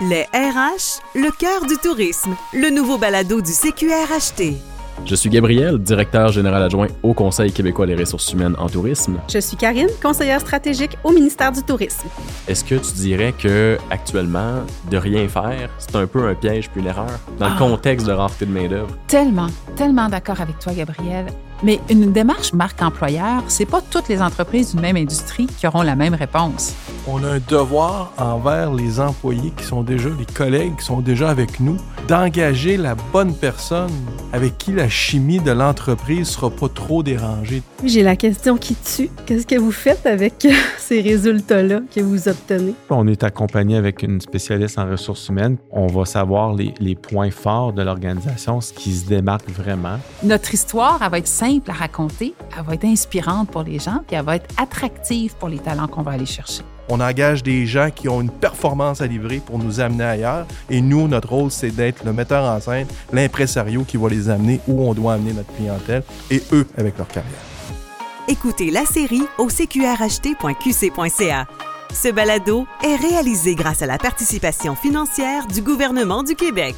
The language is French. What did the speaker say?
Les RH, le cœur du tourisme, le nouveau balado du CQRHT. Je suis Gabriel, directeur général adjoint au Conseil québécois des ressources humaines en tourisme. Je suis Karine, conseillère stratégique au ministère du Tourisme. Est-ce que tu dirais que actuellement, de rien faire, c'est un peu un piège puis une erreur dans le Ah. contexte de rareté de main-d'œuvre? Tellement, tellement d'accord avec toi, Gabriel. Mais une démarche marque employeur, c'est pas toutes les entreprises d'une même industrie qui auront la même réponse. On a un devoir envers les employés qui sont déjà, les collègues qui sont déjà avec nous, d'engager la bonne personne avec qui la chimie de l'entreprise sera pas trop dérangée. J'ai la question qui tue. Qu'est-ce que vous faites avec ces résultats-là que vous obtenez? On est accompagné avec une spécialiste en ressources humaines. On va savoir les, les points forts de l'organisation, ce qui se démarque vraiment. Notre histoire, elle va être simple à raconter, elle va être inspirante pour les gens, puis elle va être attractive pour les talents qu'on va aller chercher. On engage des gens qui ont une performance à livrer pour nous amener ailleurs. Et nous, notre rôle, c'est d'être le metteur en scène, l'impresario qui va les amener où on doit amener notre clientèle et eux avec leur carrière. Écoutez la série au cqrht.qc.ca. Ce balado est réalisé grâce à la participation financière du gouvernement du Québec.